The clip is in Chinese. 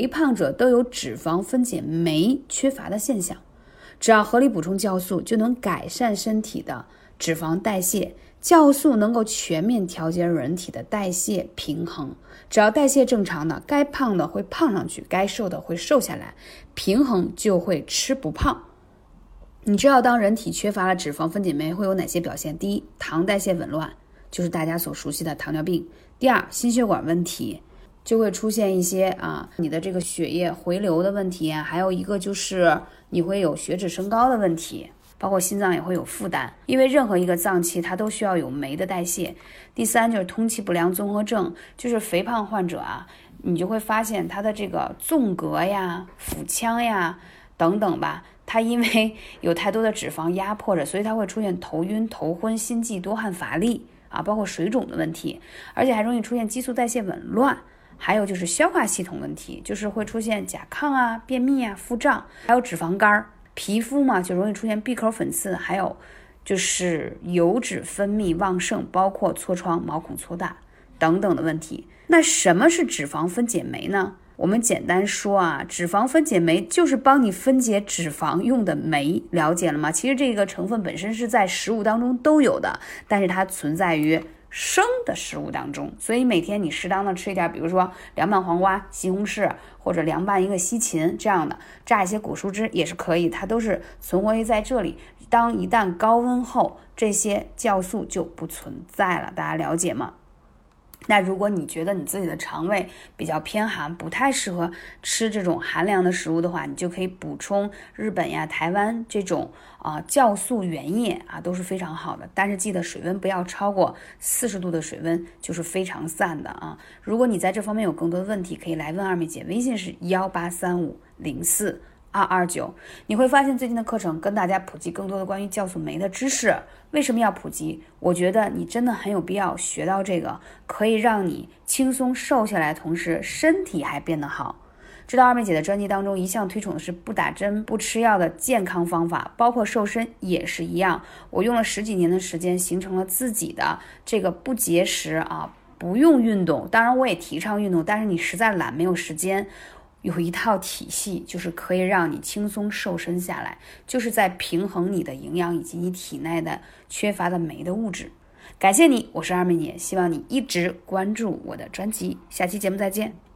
肥胖者都有脂肪分解酶缺乏的现象。只要合理补充酵素，就能改善身体的脂肪代谢。酵素能够全面调节人体的代谢平衡。只要代谢正常的，该胖的会胖上去，该瘦的会瘦下来，平衡就会吃不胖。你知道，当人体缺乏了脂肪分解酶，会有哪些表现？第一，糖代谢紊乱，就是大家所熟悉的糖尿病。第二，心血管问题。就会出现一些啊，你的这个血液回流的问题，还有一个就是你会有血脂升高的问题，包括心脏也会有负担，因为任何一个脏器它都需要有酶的代谢。第三就是通气不良综合症，就是肥胖患者啊，你就会发现他的这个纵膈呀、腹腔呀等等吧，他因为有太多的脂肪压迫着，所以他会出现头晕、头昏、心悸、多汗、乏力啊，包括水肿的问题，而且还容易出现激素代谢紊乱。还有就是消化系统问题，就是会出现甲亢啊、便秘啊、腹胀，还有脂肪肝儿。皮肤嘛，就容易出现闭口粉刺，还有就是油脂分泌旺盛，包括痤疮、毛孔粗大等等的问题。那什么是脂肪分解酶呢？我们简单说啊，脂肪分解酶就是帮你分解脂肪用的酶，了解了吗？其实这个成分本身是在食物当中都有的，但是它存在于。生的食物当中，所以每天你适当的吃一点，比如说凉拌黄瓜、西红柿，或者凉拌一个西芹这样的，榨一些果蔬汁也是可以，它都是存活于在这里。当一旦高温后，这些酵素就不存在了，大家了解吗？那如果你觉得你自己的肠胃比较偏寒，不太适合吃这种寒凉的食物的话，你就可以补充日本呀、台湾这种啊酵素原液啊，都是非常好的。但是记得水温不要超过四十度的水温，就是非常散的啊。如果你在这方面有更多的问题，可以来问二妹姐，微信是幺八三五零四。二二九，你会发现最近的课程跟大家普及更多的关于酵素酶的知识。为什么要普及？我觉得你真的很有必要学到这个，可以让你轻松瘦下来，同时身体还变得好。知道二妹姐的专辑当中一向推崇的是不打针、不吃药的健康方法，包括瘦身也是一样。我用了十几年的时间，形成了自己的这个不节食啊，不用运动。当然我也提倡运动，但是你实在懒，没有时间。有一套体系，就是可以让你轻松瘦身下来，就是在平衡你的营养以及你体内的缺乏的酶的物质。感谢你，我是二妹姐，希望你一直关注我的专辑，下期节目再见。